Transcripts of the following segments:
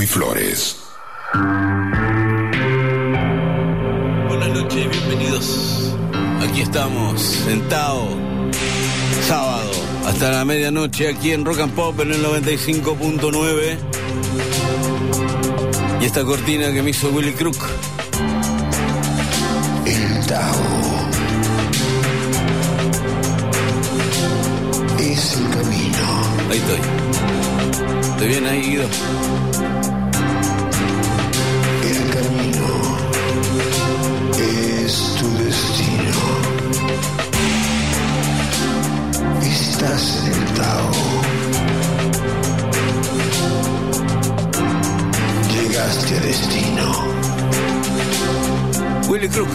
Bobby Flores. Buenas noches, bienvenidos. Aquí estamos, sentados, sábado, hasta la medianoche, aquí en Rock and Pop en el 95.9. Y esta cortina que me hizo Willy Crook. El Tao. Es el camino. Ahí estoy. ¿Estoy bien ahí, Guido? Destino. Willy Crook.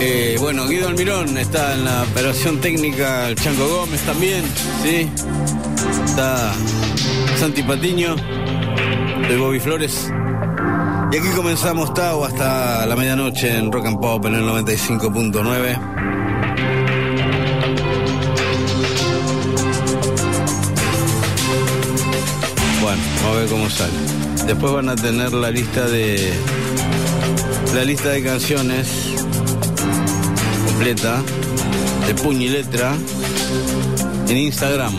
Eh, bueno, Guido Almirón está en la operación técnica, el Chanco Gómez también, ¿sí? Está Santi Patiño, de Bobby Flores. Y aquí comenzamos Tao hasta la medianoche en Rock and Pop en el 95.9. ver cómo sale. Después van a tener la lista de la lista de canciones completa de puño y letra en Instagram.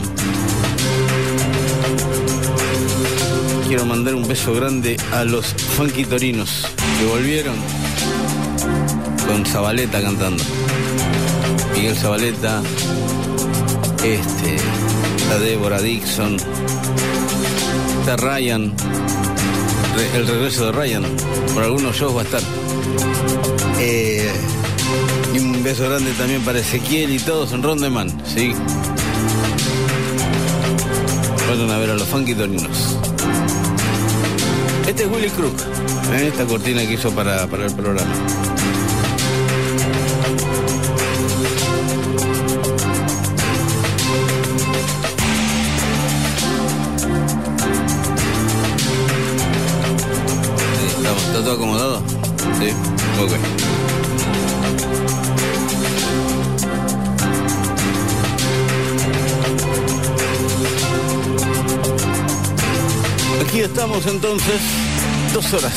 Quiero mandar un beso grande a los funky torinos que volvieron con Zabaleta cantando. Miguel Zabaleta, este, la Débora Dixon, Ryan, el regreso de Ryan, por algunos shows va a estar. Eh, y un beso grande también para Ezequiel y todos en Rondeman, sí. Vayan a ver a los funky torinos. Este es Willy Crook, ¿eh? esta cortina que hizo para el programa. Entonces, dos horas,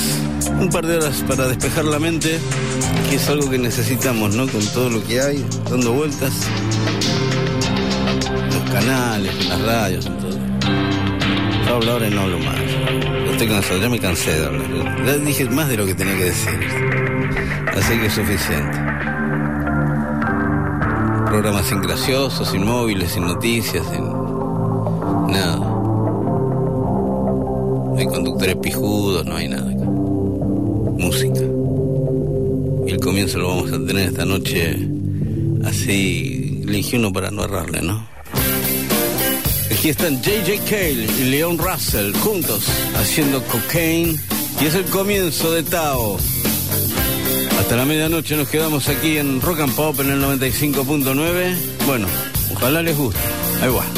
un par de horas para despejar la mente, que es algo que necesitamos, ¿no? Con todo lo que hay, dando vueltas, los canales, las radios, en todo. Yo hablo ahora y no hablo más. Estoy cansado, ya me cansé de hablar. Ya dije más de lo que tenía que decir. Así que es suficiente. Programas sin graciosos, sin móviles, sin noticias, sin Conductores pijudos, no hay nada acá. Música. Y el comienzo lo vamos a tener esta noche así, elegí uno para no errarle, ¿no? Aquí están JJ Cale y Leon Russell juntos haciendo cocaine y es el comienzo de Tao. Hasta la medianoche nos quedamos aquí en Rock and Pop en el 95.9. Bueno, ojalá les guste. Ahí va.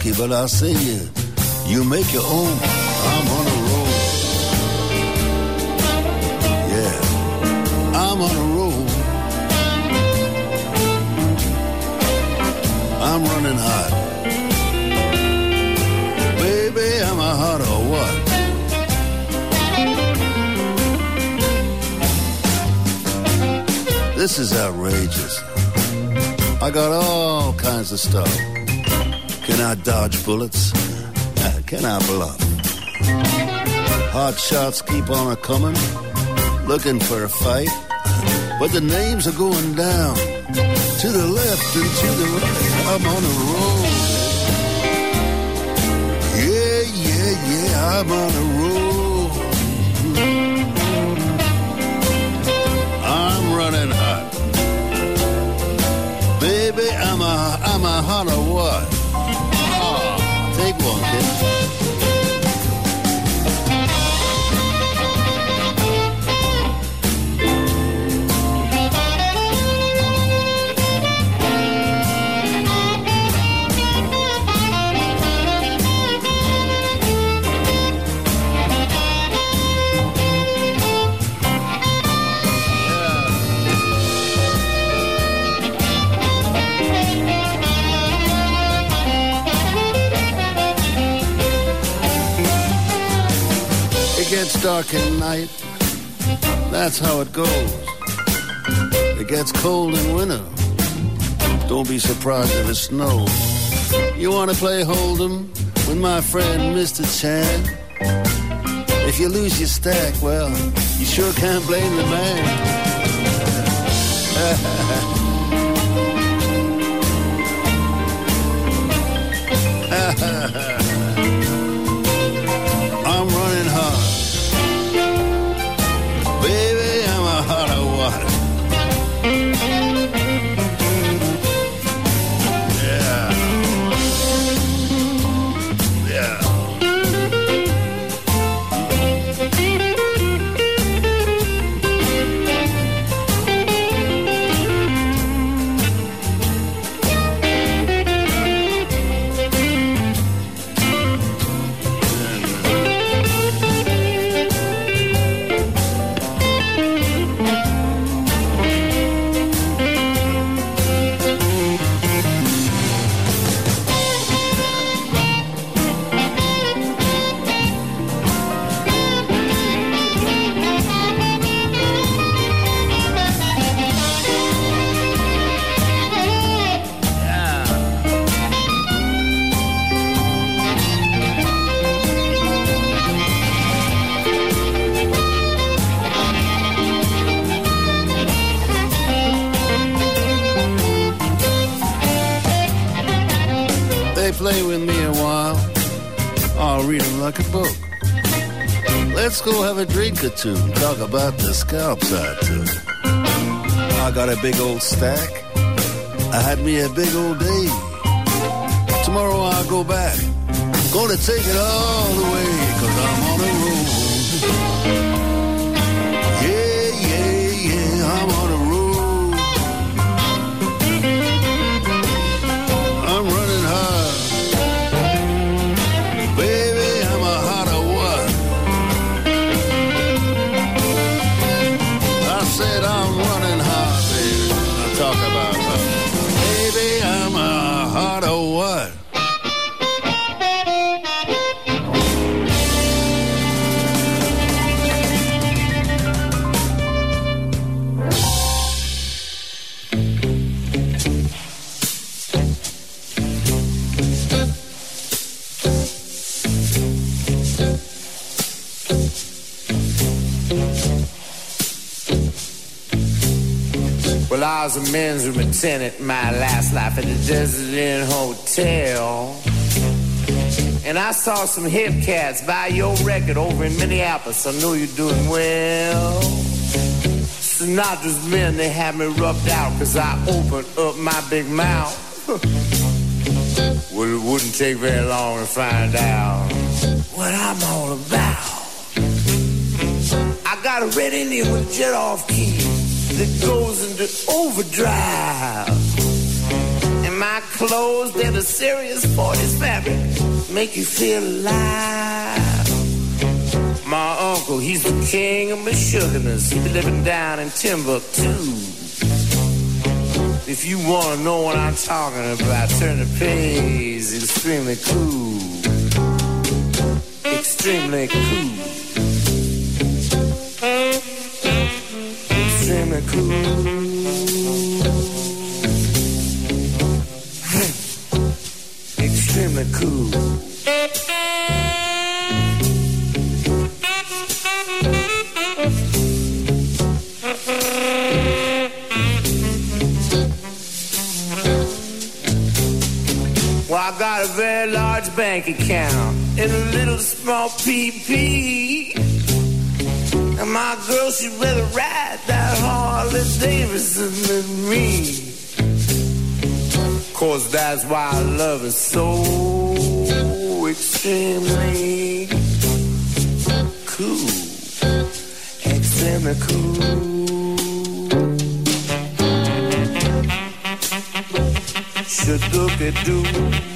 Lucky, but I'll say you, you make your own. I'm on a roll. Yeah, I'm on a roll. I'm running hot. Baby, am I hot or what? This is outrageous. I got all kinds of stuff. Can I dodge bullets? Uh, Can I bluff? Hot shots keep on a coming, looking for a fight. But the names are going down to the left and to the right. I'm on a roll. Yeah, yeah, yeah, I'm on a roll. I'm running hot. Baby, I'm a, I'm a hot or what? Ah, gets dark at night. That's how it goes. It gets cold in winter. Don't be surprised if it snows. You want to play Hold'em with my friend Mr. Chan? If you lose your stack, well, you sure can't blame the man. and talk about the scalps I took. I got a big old stack. I had me a big old day. Tomorrow I'll go back. Gonna take it all the way, cause I'm on a roll. Was a men's room attendant my last life at the Desert Inn Hotel. And I saw some hip cats buy your record over in Minneapolis. I know you're doing well. Sinatra's men, they had me rubbed out because I opened up my big mouth. well, it wouldn't take very long to find out what I'm all about. I got a red Indian with jet off key that goes into overdrive. And my clothes, they're the serious 40s fabric, make you feel alive. My uncle, he's the king of Meshuggahs. He be living down in Timbuktu. If you want to know what I'm talking about, turn the page. Extremely cool. Extremely cool. Extremely cool. Extremely cool. Well, I got a very large bank account and a little small PP. My girl, she'd rather ride that Harley Davidson than me. Cause that's why I love her so extremely cool. Extremely cool. Should look at.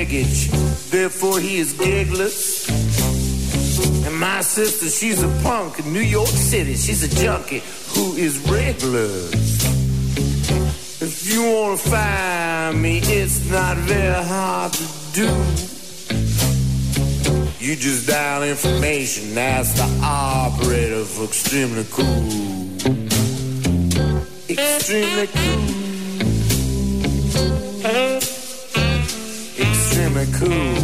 Wiggage, therefore he is gigless. And my sister, she's a punk in New York City. She's a junkie who is regular. If you wanna find me, it's not very hard to do. You just dial information, ask the operator for extremely cool. Extremely cool. Cool.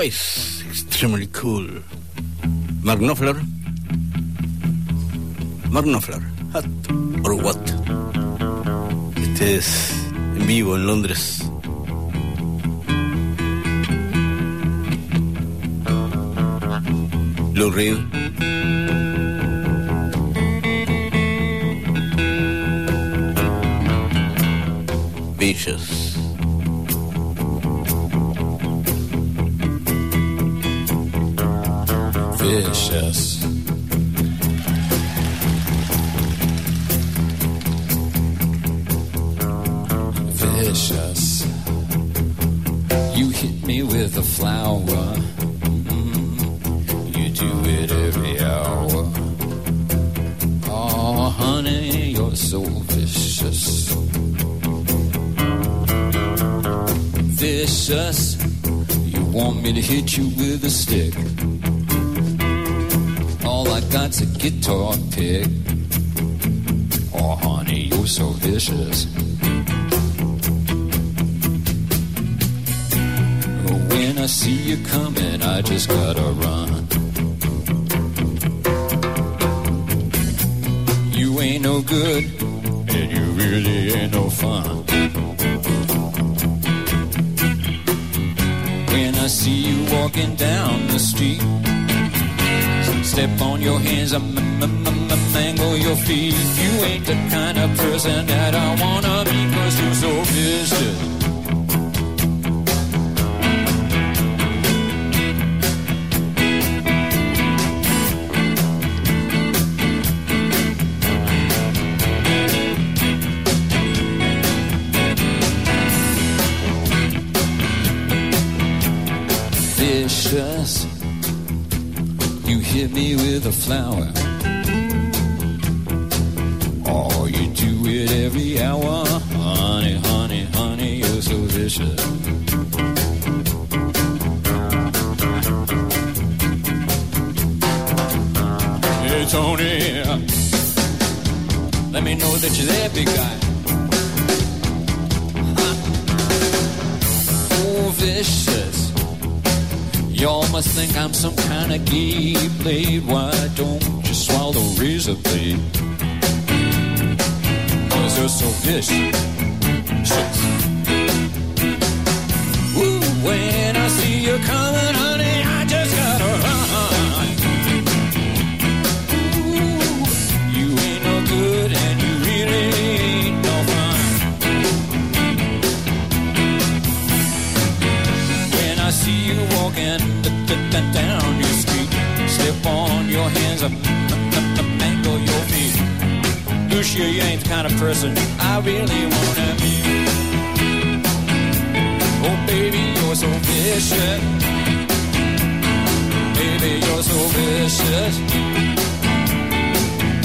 Choice, extremely cool. Mark Knopfler, Mark Knopfler, Hot or What. Este es en vivo en Londres. Lou Reed. vicious. process. Vicious. You hit me with a flower. Mm-hmm. You do it every hour. Oh, honey, you're so vicious. Vicious. You want me to hit you with guitar Mas eu sou um Lucia, you ain't the kind of person I really wanna be. Oh, baby, you're so vicious. Baby, you're so vicious.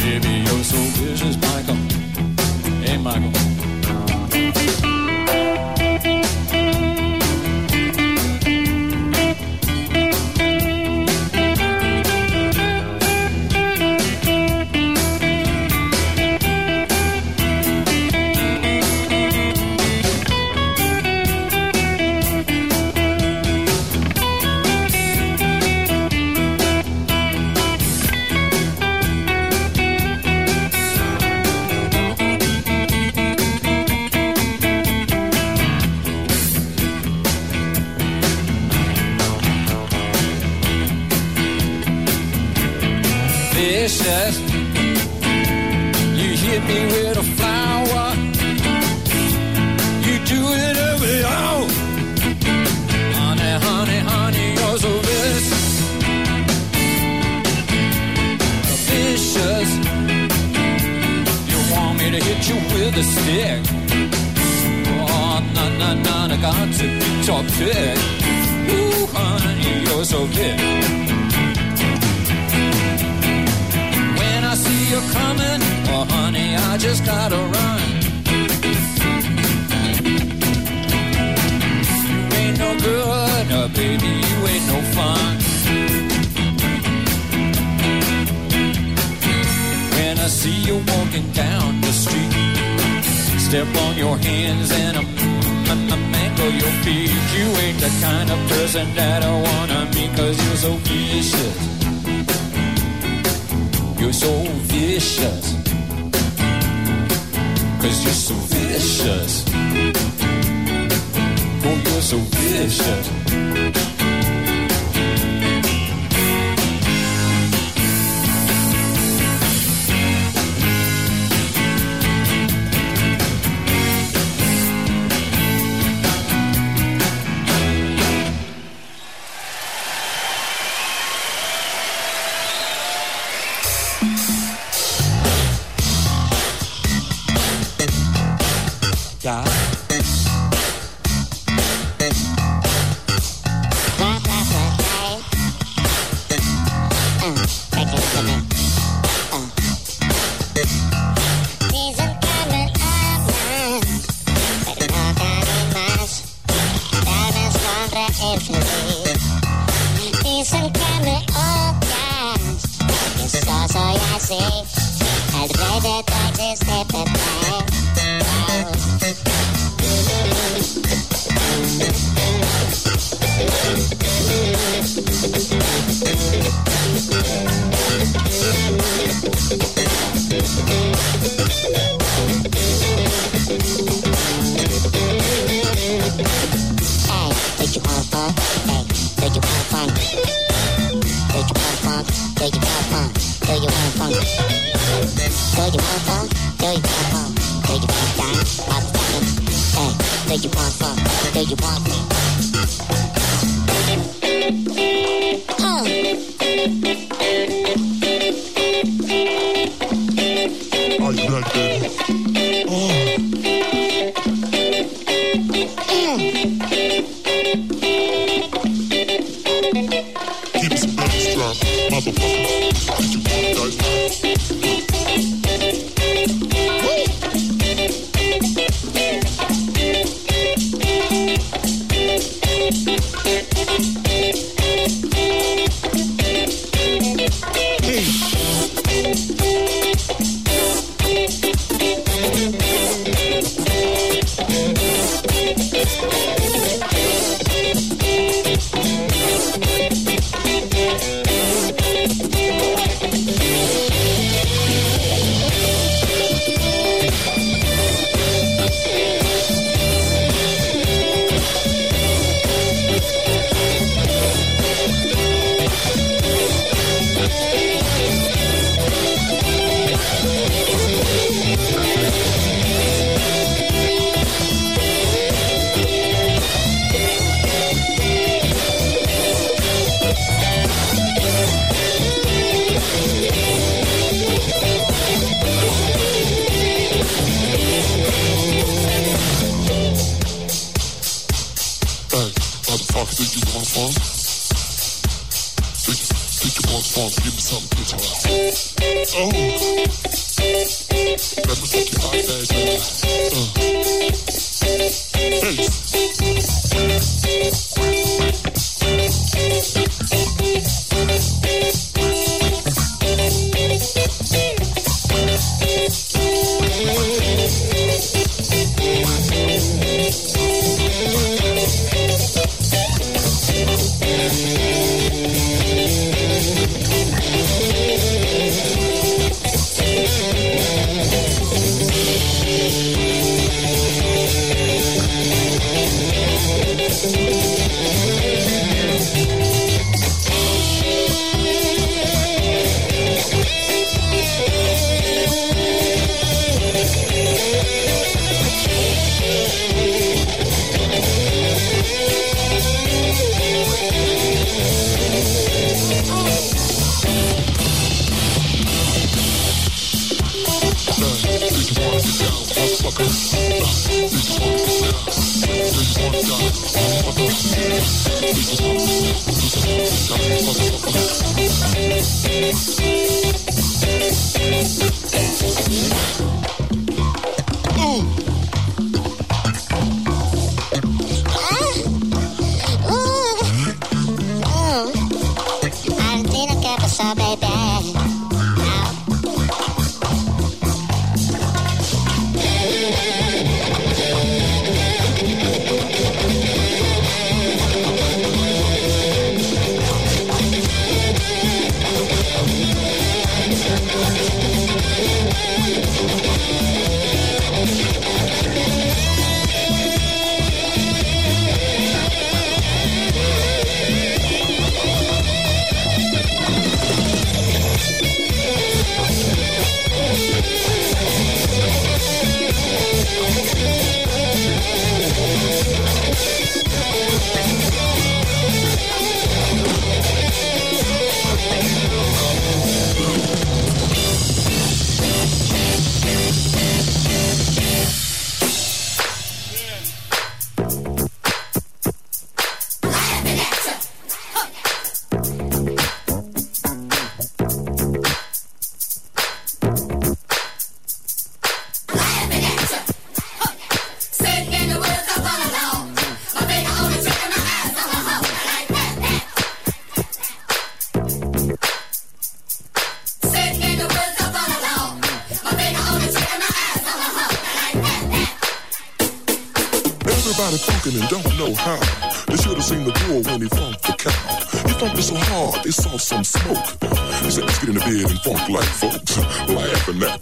Baby, you're so vicious, Michael. Hey, Michael.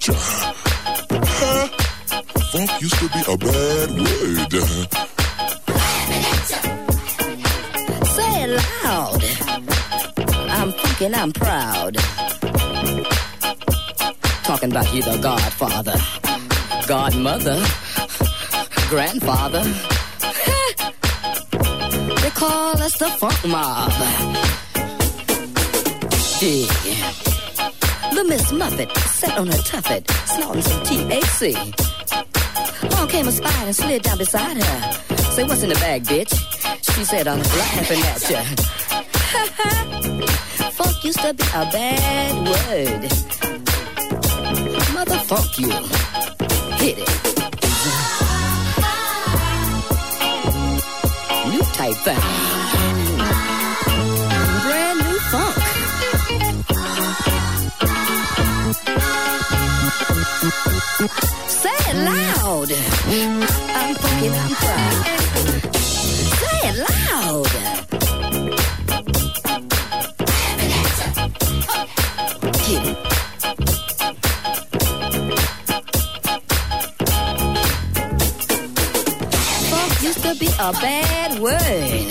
Funk used to be a bad word. Say it loud. I'm thinking I'm proud. Talking about you, the godfather, godmother, grandfather. they call us the funk mob. Yeah. The Miss Muffet sat on her tuffet, snorting some THC. Along came a spider and slid down beside her. Say, what's in the bag, bitch? She said, I'm laughing at ya. Funk used to be a bad word. Motherfuck you. Hit it. New type thing. Loud. I'm fucking, I'm proud. Say it loud. Get used to be a bad word.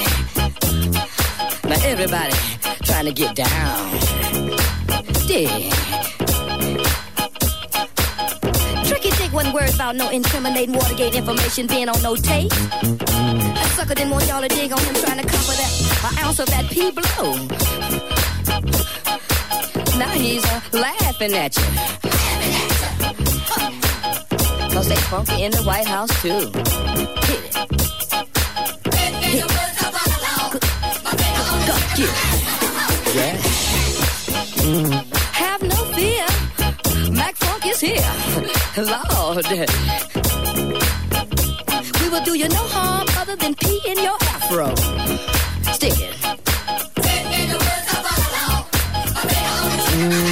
Now everybody trying to get down. Yeah. About no incriminating Watergate information being on no tape. That sucker didn't want y'all to dig on him trying to cover that an ounce of that P blow. Now he's uh, laughing at you. Cause they funky in the White House too. Hit it. Hit it. Lord. We will do you no harm other than pee in your afro. Stick it. One,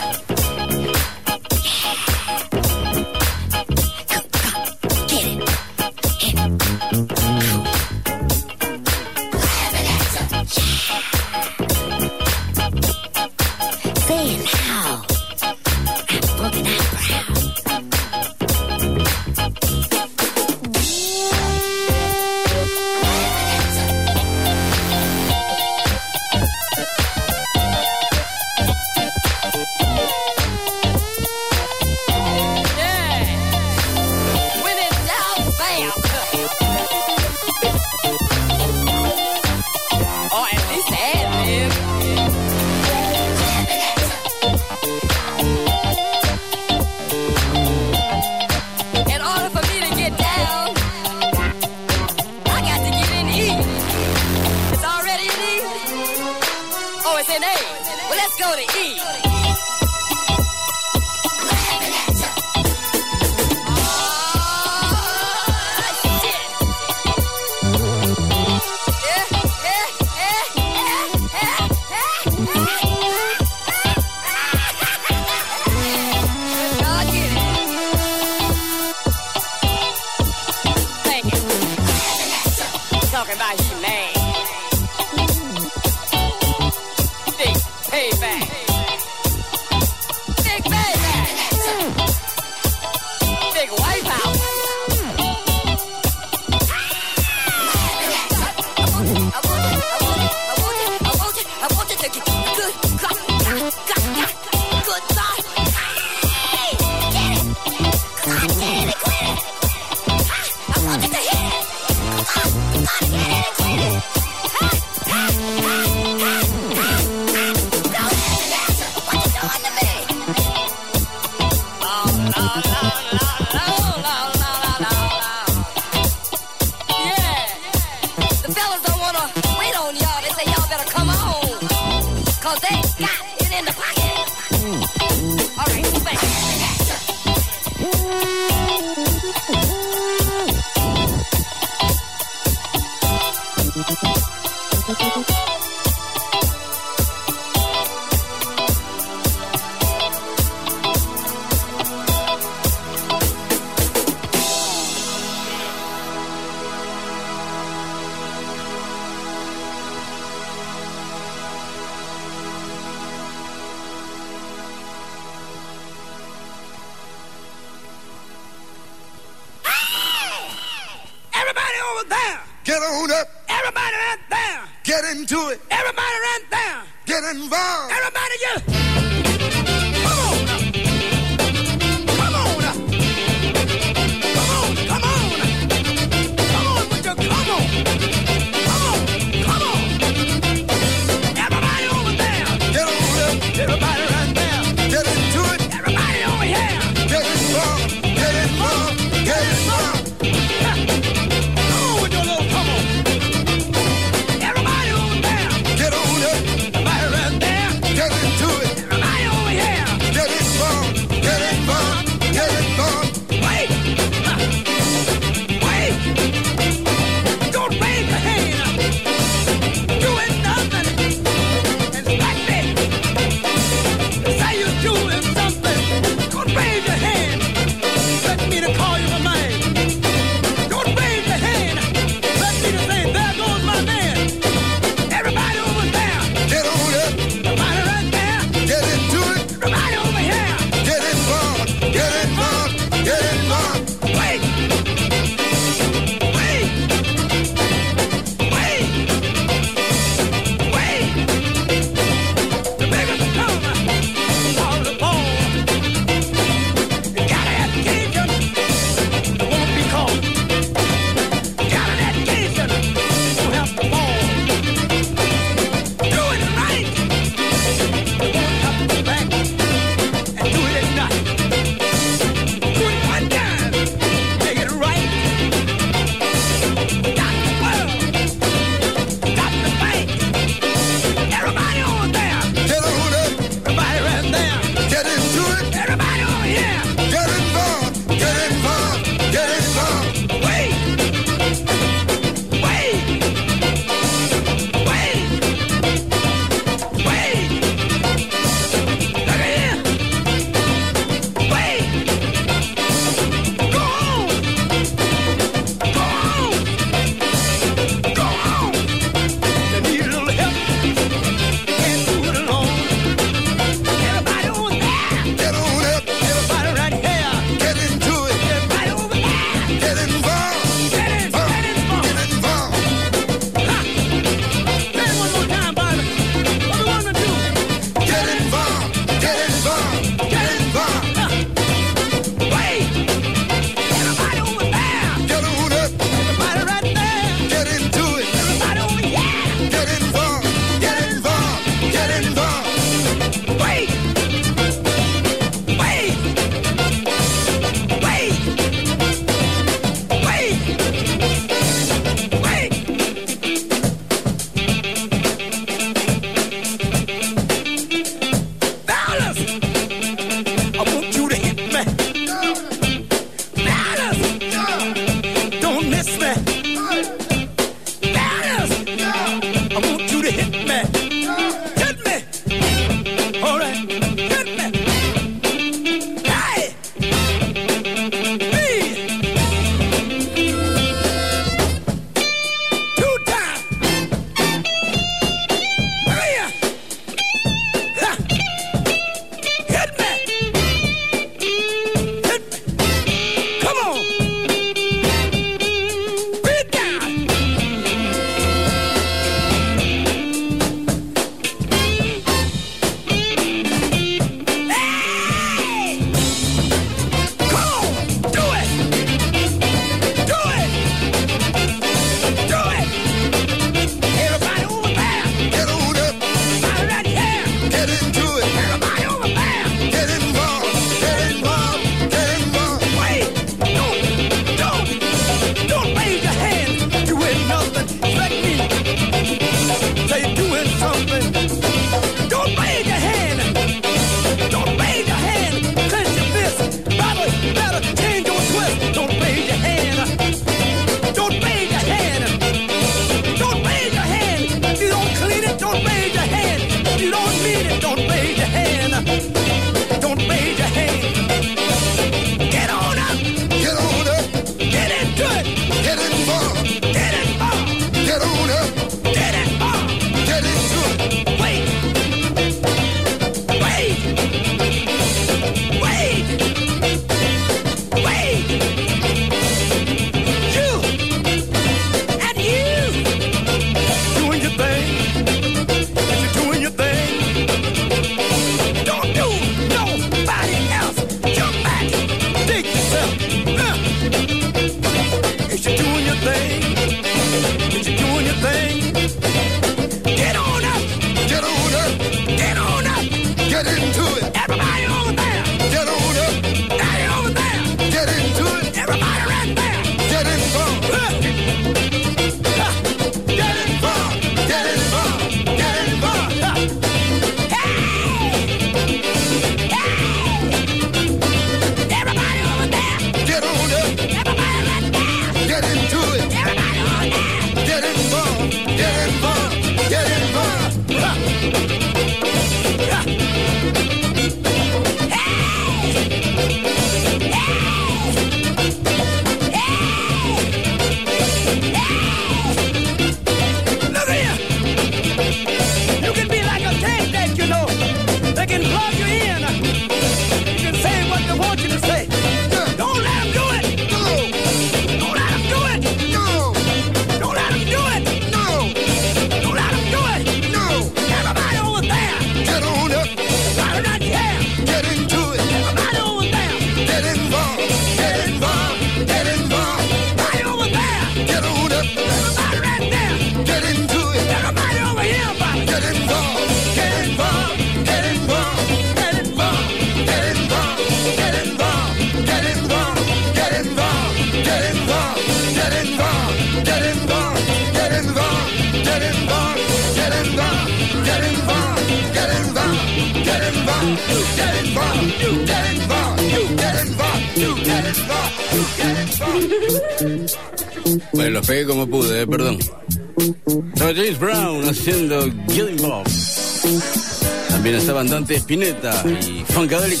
Dante Spinetta y Funkadelic.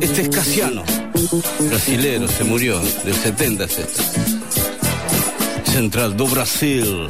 Este es Casiano, brasilero, se murió, del 70 es. Central do Brasil.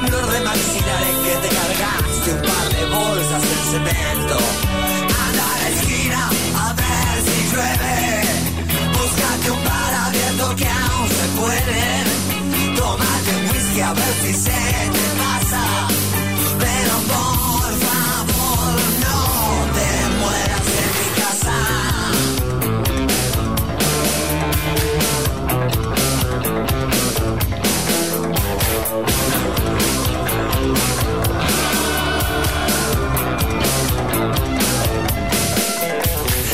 Temblor de que te cargaste un par de bolsas de cemento. Anda a la esquina a ver si llueve. Búscate un bar abierto que aún se puede. Tómate un whisky a ver si se te pasa. Pero por favor no te mueras en mi casa.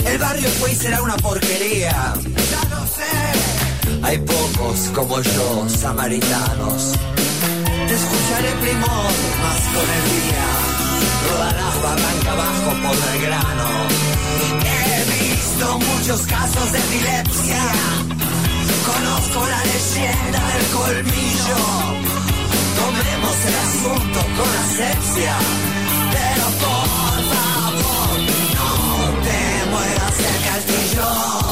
El barrio fue y será una porquería. Ya lo sé. Hay pocos como yo, samaritanos. Te escucharé primo más con el día. Rodarás barranca abajo por el grano. He visto muchos casos de epilepsia. Conozco la leyenda del colmillo. Tomemos el asunto con asepsia. Pero por favor, no te mueras el castillo.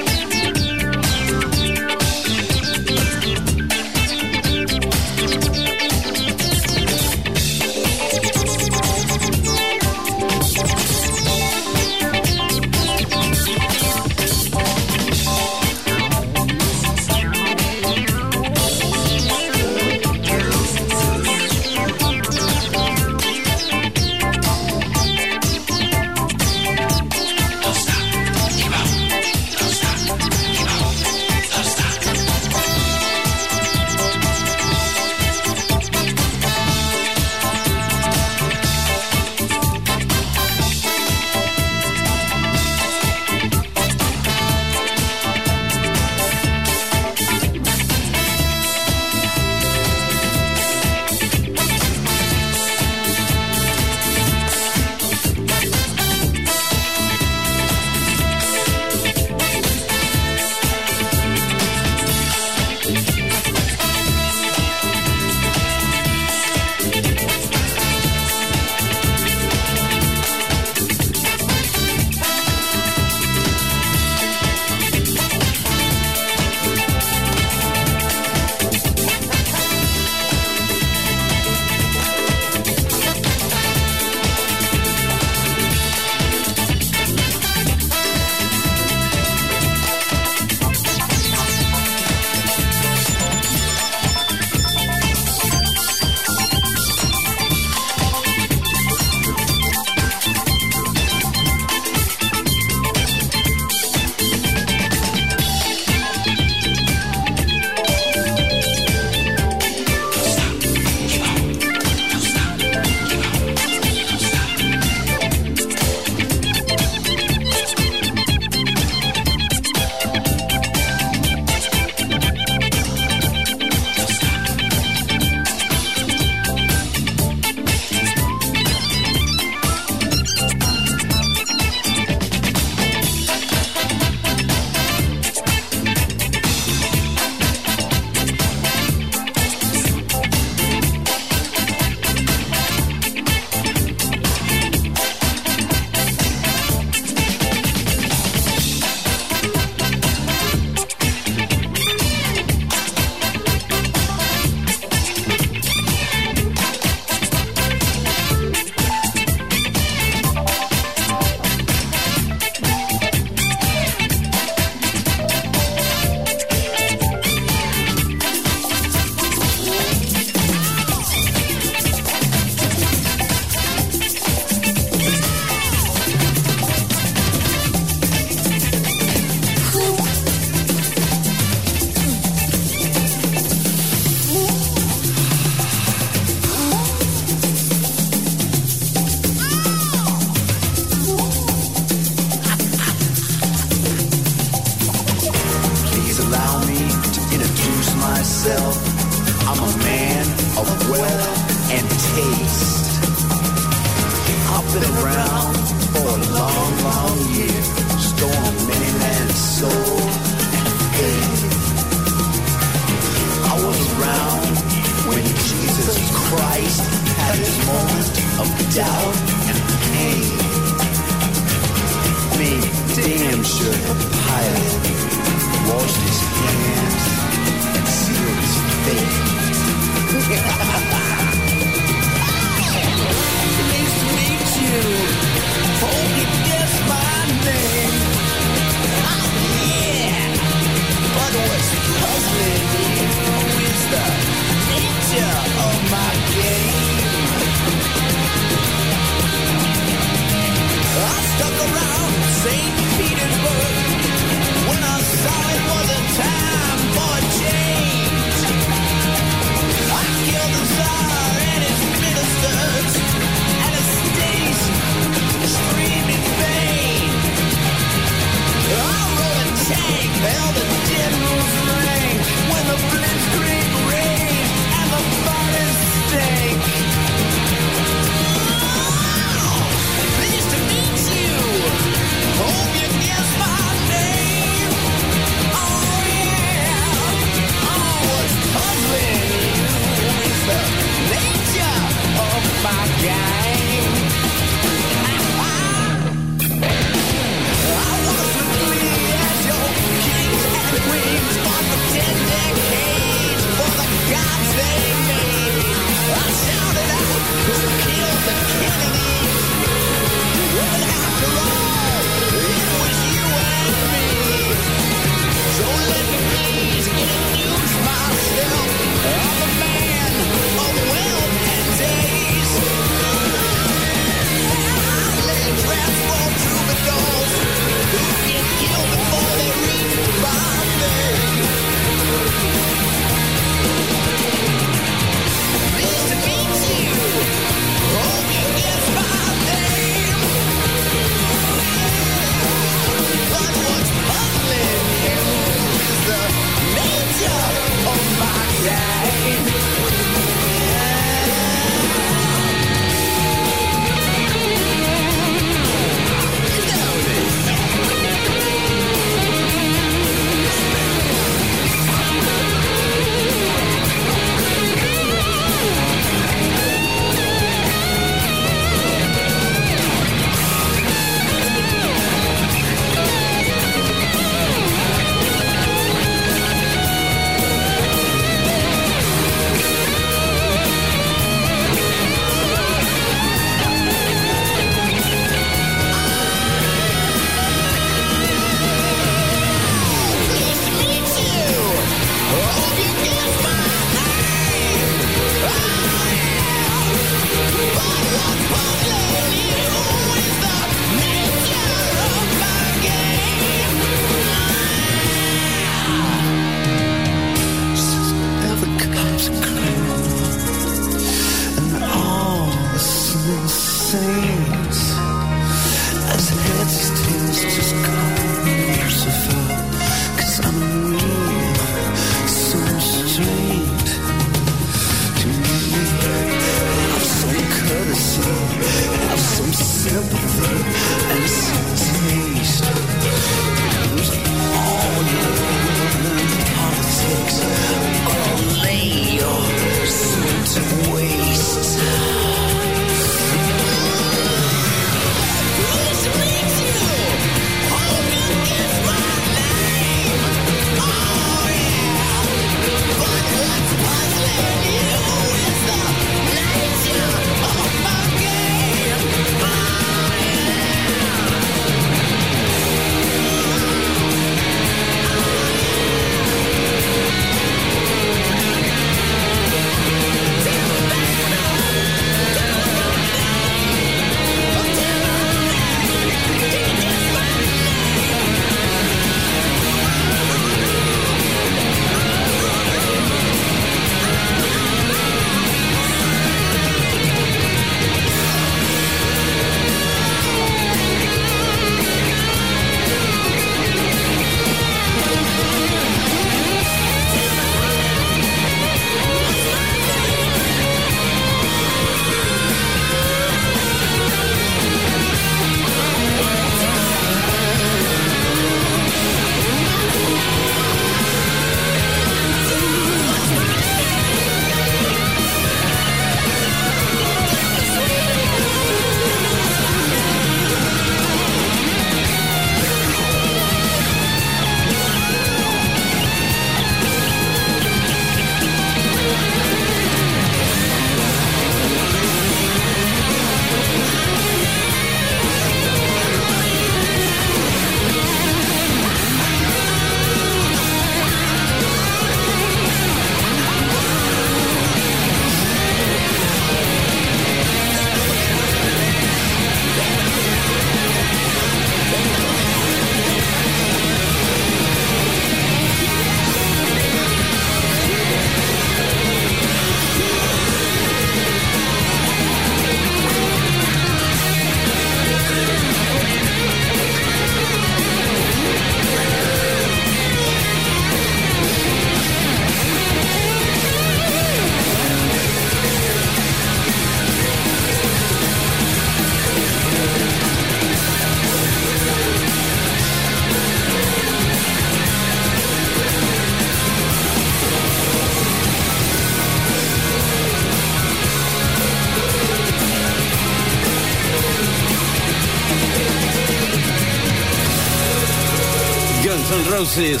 Roses,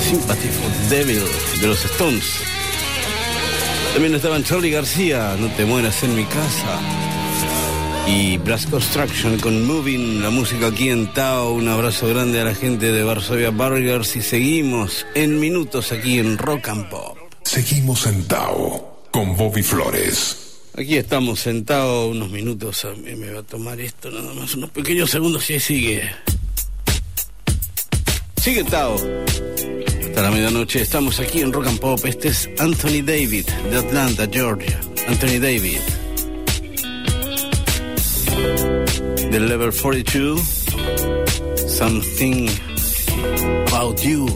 Sympathy for Devil de los Stones. También estaban Charlie García, No te mueras en mi casa. Y Brass Construction con Moving, la música aquí en Tao. Un abrazo grande a la gente de Varsovia Burgers y seguimos en minutos aquí en Rock and Pop. Seguimos en Tao con Bobby Flores. Aquí estamos sentados unos minutos. A mí me va a tomar esto nada más, unos pequeños segundos y ahí sigue. Sigue Tao. Hasta la medianoche estamos aquí en Rock and Pop. Este es Anthony David de Atlanta, Georgia. Anthony David. Del level 42. Something about you.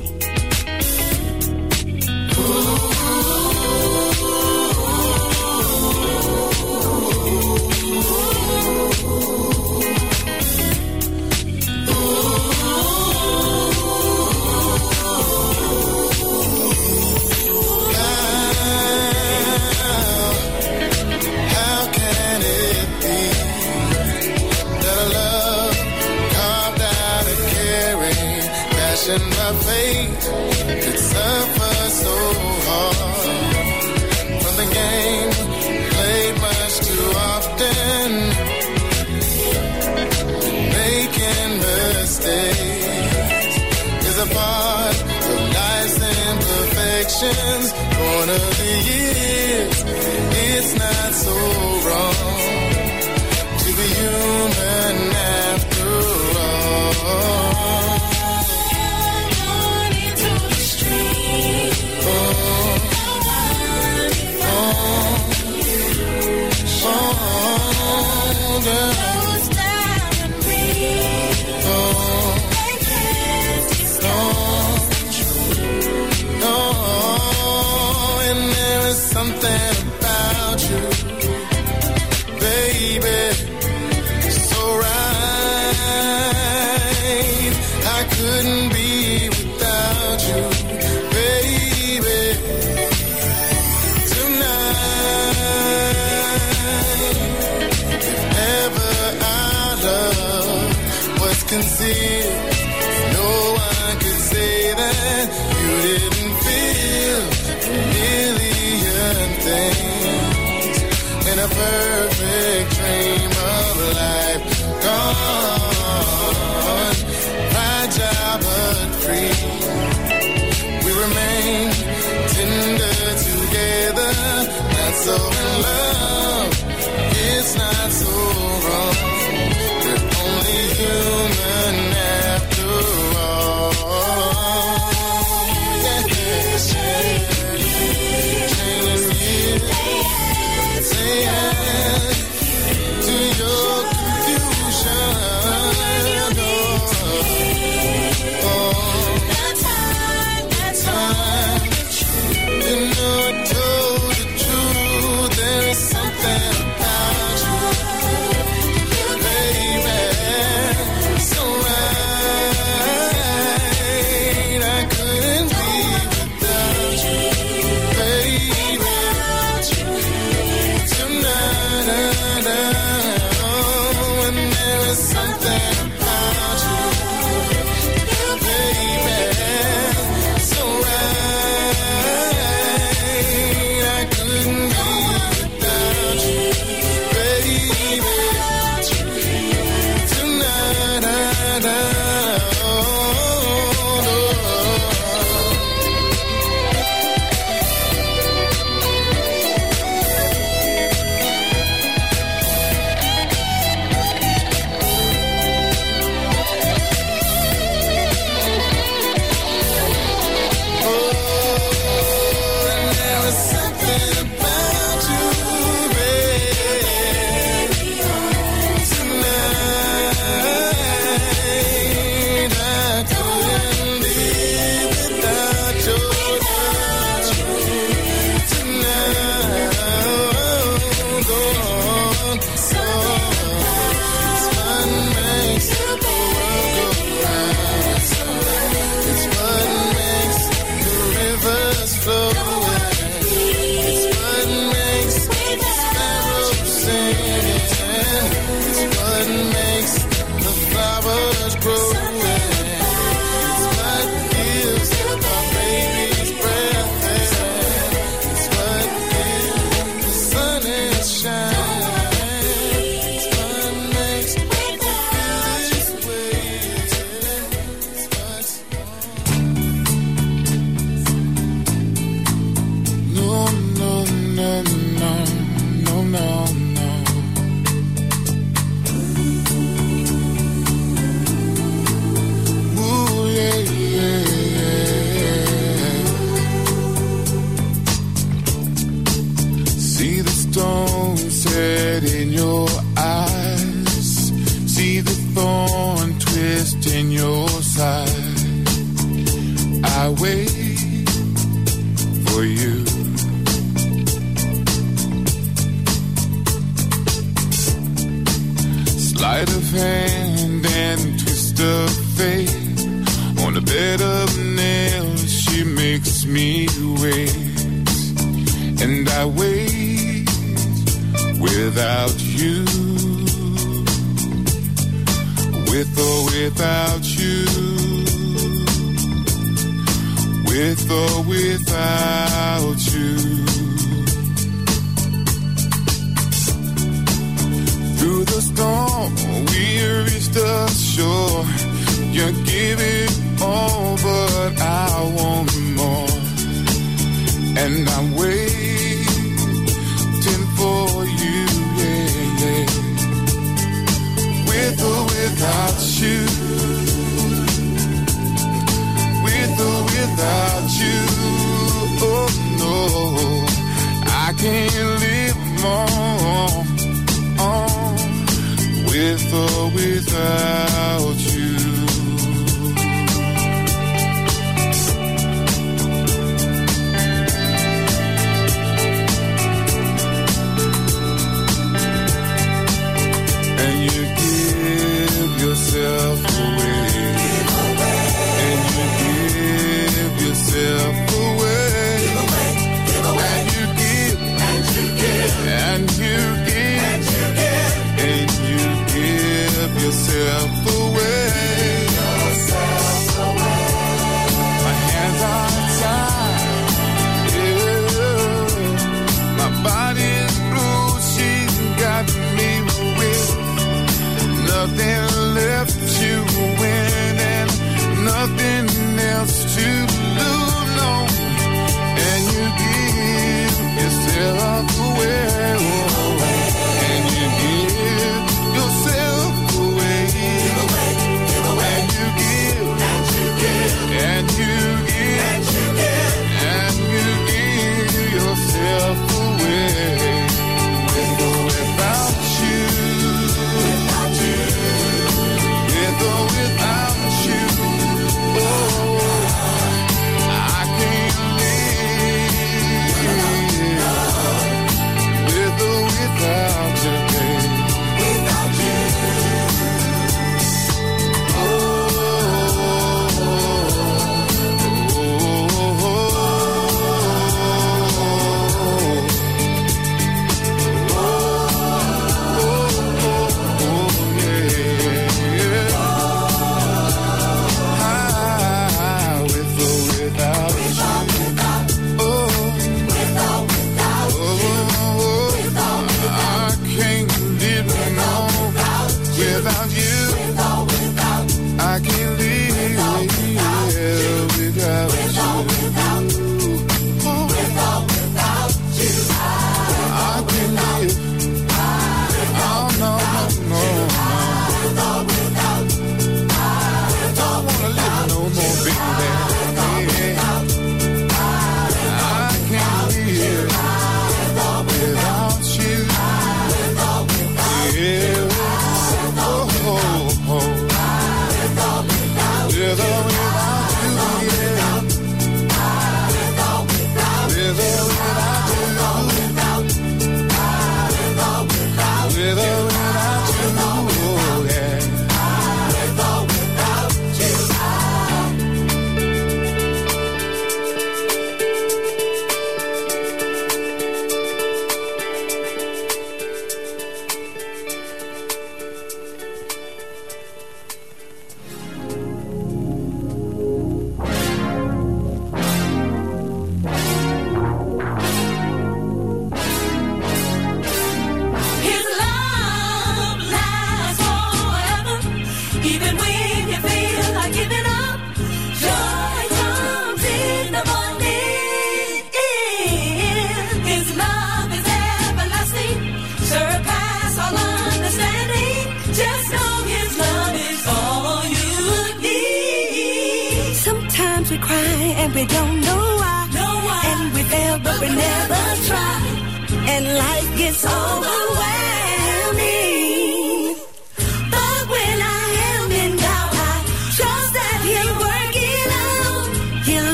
Imperfections. One of the years, it's not so perfect dream of life gone, fragile but free. We remain tender together, not so in love.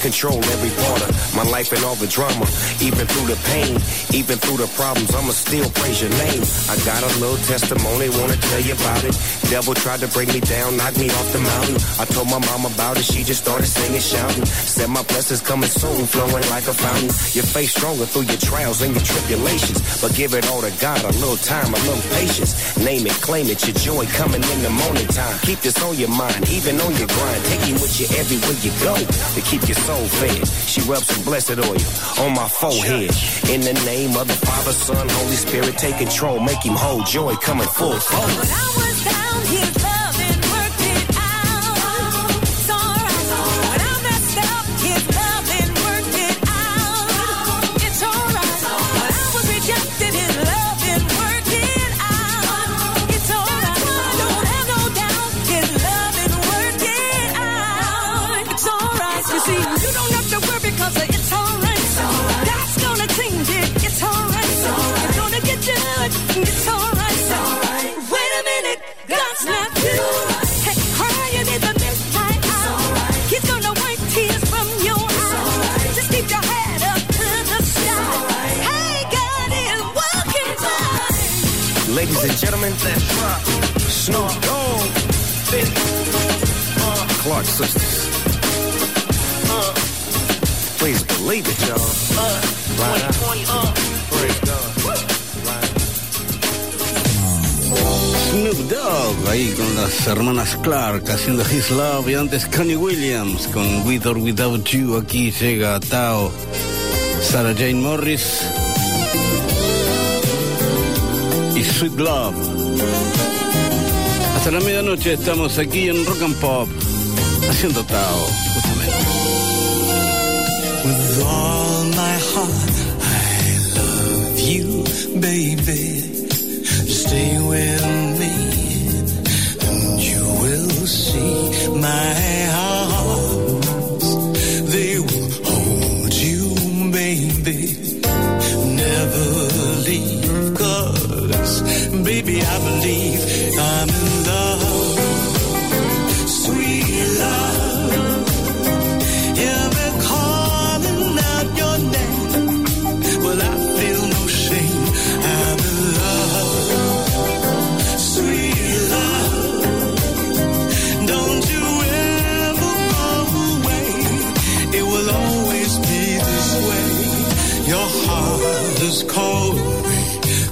Control every part of my life and all the drama. Even through the pain, even through the problems, I'ma still praise your name. I got a little testimony, wanna tell you about it. Devil tried to bring me down, knock me off the mountain. I told my mom about it, she just started singing, shouting. Said my blessings coming soon, flowing like a fountain. Your faith stronger through your trials and your tribulations. But give it all to God, a little time, a little patience. Name it, claim it, your joy coming in the morning time. Keep this on your mind, even on your grind. Take with you everywhere you go to keep your soul fed. She rubs some blessed oil on my forehead. In the name of the Father, Son, Holy Spirit, take control, make him whole. Joy coming full force. Hermanas Clark haciendo His Love y antes Connie Williams con With or Without You. Aquí llega Tao Sarah Jane Morris y Sweet Love. Hasta la medianoche estamos aquí en Rock and Pop haciendo Tao justamente.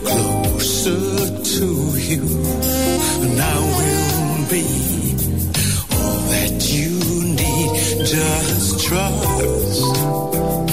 Closer to you. And I will be all that you need. Just trust.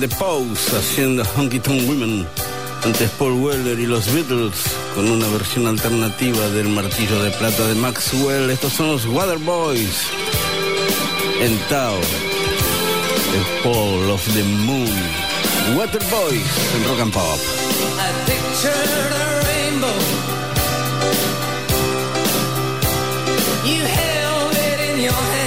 The Pose haciendo Honky Tonk Women, antes Paul Weller y los Beatles con una versión alternativa del martillo de plata de Maxwell. Estos son los Waterboys en Tao, The Paul of the Moon. Waterboys en Rock and Pop. You held it in your hand.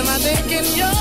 Am I taking yours?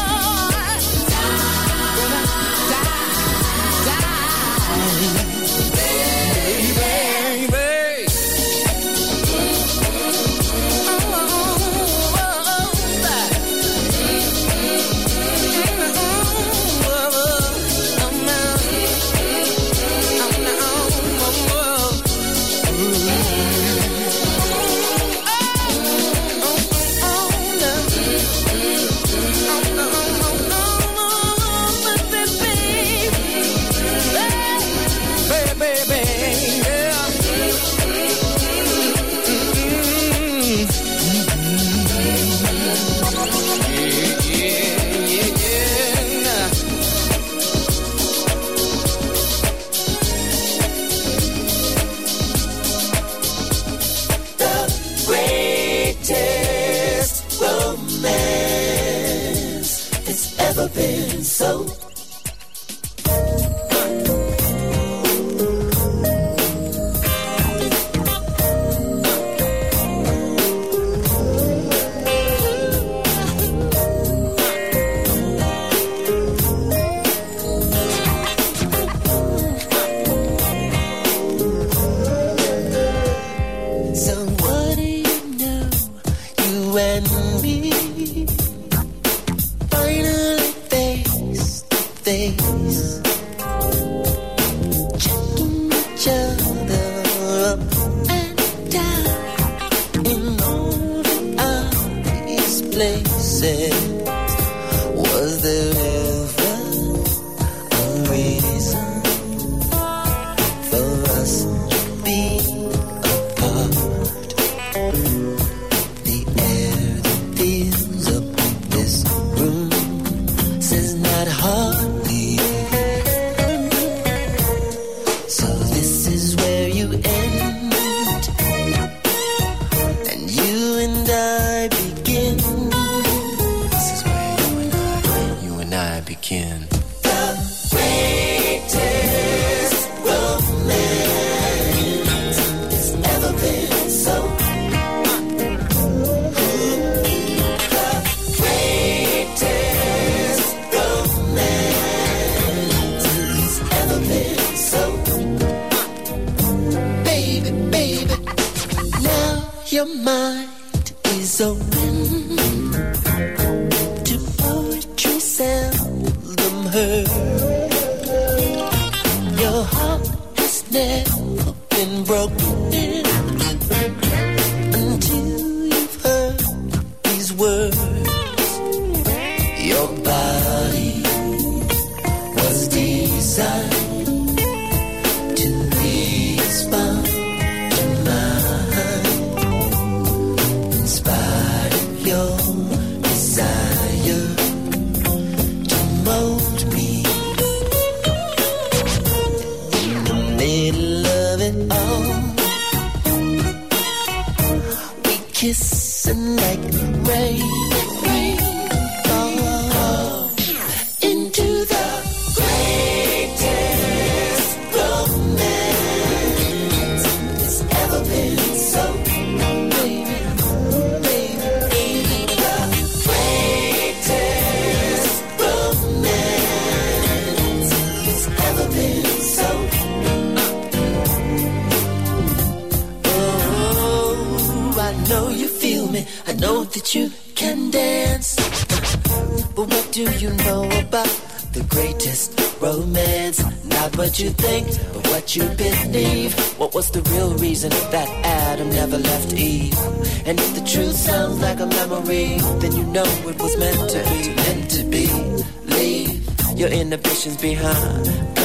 Behind.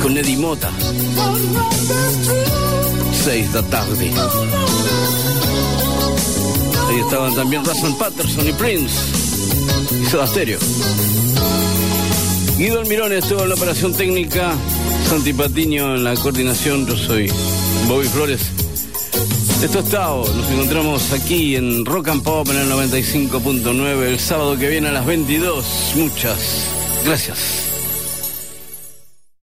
Con Eddie Mota. 6 da tarde. Ahí estaban también Russell Patterson y Prince. Y Soda Stereo. Guido Almirón estuvo en la operación técnica. Santi Patiño en la coordinación. Yo soy Bobby Flores. Esto es Tao. Nos encontramos aquí en Rock and Pop en el 95.9 el sábado que viene a las 22. Muchas gracias.